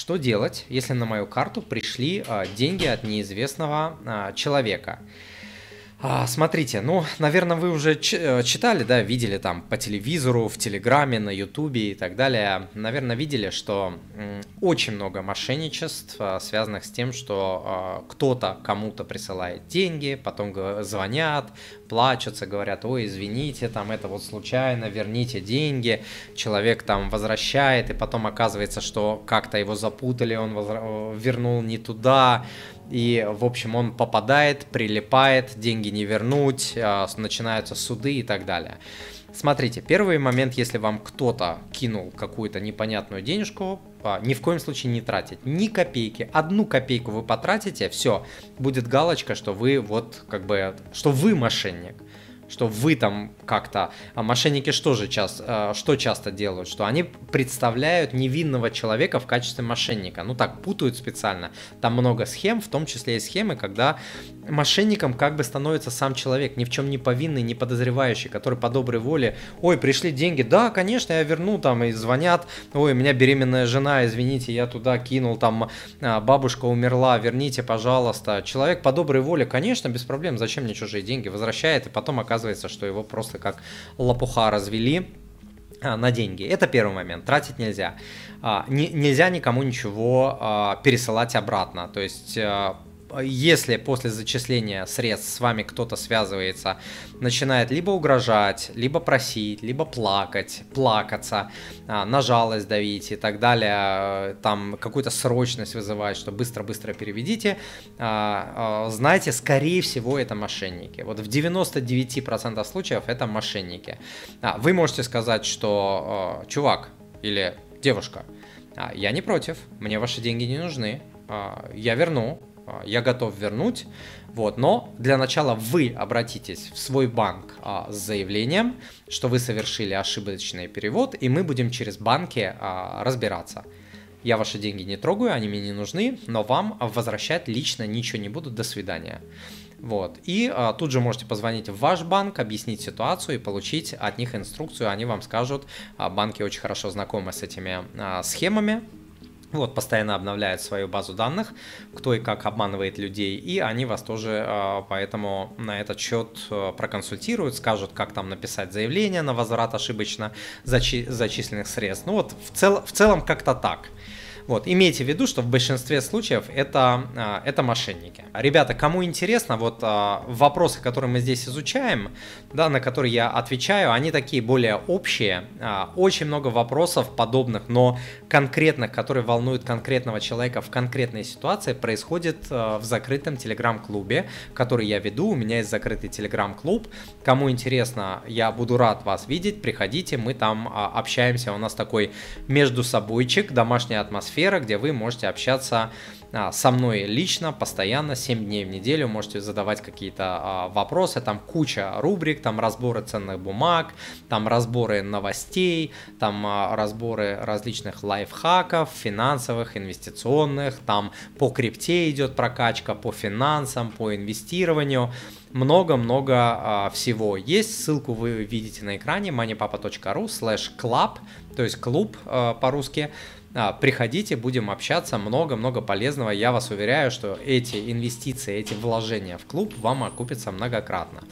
что делать, если на мою карту пришли а, деньги от неизвестного а, человека? А, смотрите, ну, наверное, вы уже э, читали, да, видели там по телевизору, в Телеграме, на Ютубе и так далее. Наверное, видели, что очень много мошенничеств, а, связанных с тем, что а, кто-то кому-то присылает деньги, потом звонят, плачутся, говорят, ой, извините, там это вот случайно, верните деньги. Человек там возвращает, и потом оказывается, что как-то его запутали, он возра... вернул не туда и, в общем, он попадает, прилипает, деньги не вернуть, а, начинаются суды и так далее. Смотрите, первый момент, если вам кто-то кинул какую-то непонятную денежку, а, ни в коем случае не тратить ни копейки. Одну копейку вы потратите, все, будет галочка, что вы вот как бы, что вы мошенник что вы там как-то... А мошенники что же часто, что часто делают? Что они представляют невинного человека в качестве мошенника. Ну так, путают специально. Там много схем, в том числе и схемы, когда мошенником как бы становится сам человек, ни в чем не повинный, не подозревающий, который по доброй воле, ой, пришли деньги, да, конечно, я верну, там, и звонят, ой, у меня беременная жена, извините, я туда кинул, там, а, бабушка умерла, верните, пожалуйста. Человек по доброй воле, конечно, без проблем, зачем мне чужие деньги, возвращает, и потом оказывается, что его просто как лопуха развели, а, на деньги. Это первый момент. Тратить нельзя. А, нельзя никому ничего пересылать обратно. То есть если после зачисления средств с вами кто-то связывается, начинает либо угрожать, либо просить, либо плакать, плакаться, а, на жалость давить и так далее, там какую-то срочность вызывать, что быстро-быстро переведите, а, а, знаете, скорее всего это мошенники. Вот в 99% случаев это мошенники. Вы можете сказать, что чувак или девушка, я не против, мне ваши деньги не нужны, я верну, я готов вернуть, вот, но для начала вы обратитесь в свой банк а, с заявлением, что вы совершили ошибочный перевод, и мы будем через банки а, разбираться. Я ваши деньги не трогаю, они мне не нужны, но вам возвращать лично ничего не буду, до свидания. Вот. И а, тут же можете позвонить в ваш банк, объяснить ситуацию и получить от них инструкцию. Они вам скажут, а, банки очень хорошо знакомы с этими а, схемами, вот, постоянно обновляют свою базу данных, кто и как обманывает людей, и они вас тоже а, поэтому на этот счет а, проконсультируют, скажут, как там написать заявление на возврат ошибочно зачи- зачисленных средств. Ну вот, в, цел- в целом как-то так. Вот, имейте в виду, что в большинстве случаев это, а, это мошенники. Ребята, кому интересно, вот а, вопросы, которые мы здесь изучаем, да, на которые я отвечаю, они такие более общие. А, очень много вопросов подобных, но конкретных, которые волнуют конкретного человека в конкретной ситуации, происходит в закрытом телеграм-клубе, который я веду. У меня есть закрытый телеграм-клуб. Кому интересно, я буду рад вас видеть. Приходите, мы там общаемся. У нас такой между собойчик, домашняя атмосфера сфера, где вы можете общаться а, со мной лично, постоянно, 7 дней в неделю, можете задавать какие-то а, вопросы, там куча рубрик, там разборы ценных бумаг, там разборы новостей, там а, разборы различных лайфхаков, финансовых, инвестиционных, там по крипте идет прокачка, по финансам, по инвестированию, много-много всего. Есть, ссылку вы видите на экране moneypapa.ru slash club, то есть клуб по-русски, приходите, будем общаться, много-много полезного. Я вас уверяю, что эти инвестиции, эти вложения в клуб вам окупятся многократно.